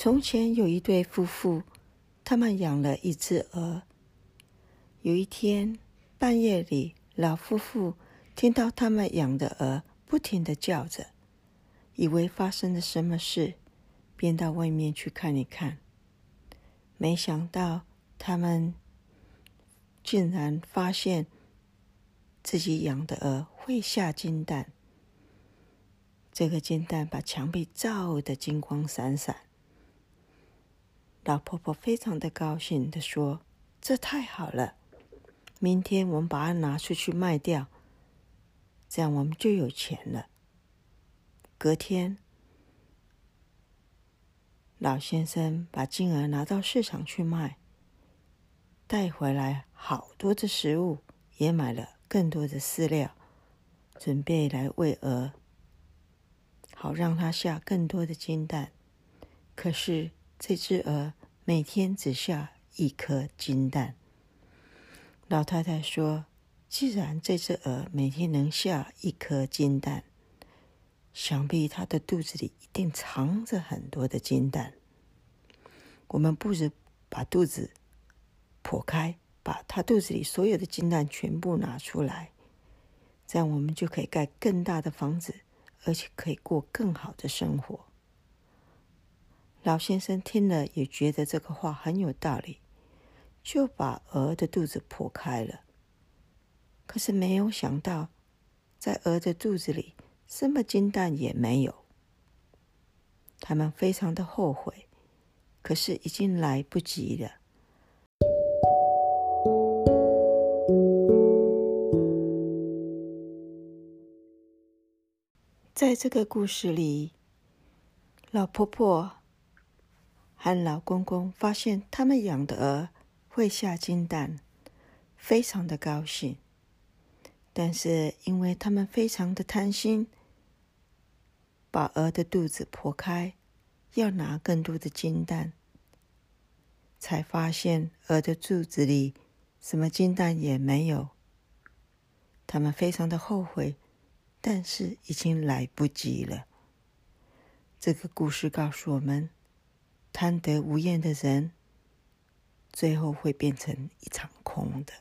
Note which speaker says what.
Speaker 1: 从前有一对夫妇，他们养了一只鹅。有一天半夜里，老夫妇听到他们养的鹅不停的叫着，以为发生了什么事，便到外面去看一看。没想到他们竟然发现自己养的鹅会下金蛋。这个金蛋把墙壁照得金光闪闪。老婆婆非常的高兴的说：“这太好了，明天我们把它拿出去卖掉，这样我们就有钱了。”隔天，老先生把金鹅拿到市场去卖，带回来好多的食物，也买了更多的饲料，准备来喂鹅。好让它下更多的金蛋，可是这只鹅每天只下一颗金蛋。老太太说：“既然这只鹅每天能下一颗金蛋，想必它的肚子里一定藏着很多的金蛋。我们不如把肚子剖开，把它肚子里所有的金蛋全部拿出来，这样我们就可以盖更大的房子。”而且可以过更好的生活。老先生听了也觉得这个话很有道理，就把鹅的肚子剖开了。可是没有想到，在鹅的肚子里什么金蛋也没有。他们非常的后悔，可是已经来不及了。在这个故事里，老婆婆和老公公发现他们养的鹅会下金蛋，非常的高兴。但是因为他们非常的贪心，把鹅的肚子剖开，要拿更多的金蛋，才发现鹅的肚子里什么金蛋也没有。他们非常的后悔。但是已经来不及了。这个故事告诉我们，贪得无厌的人，最后会变成一场空的。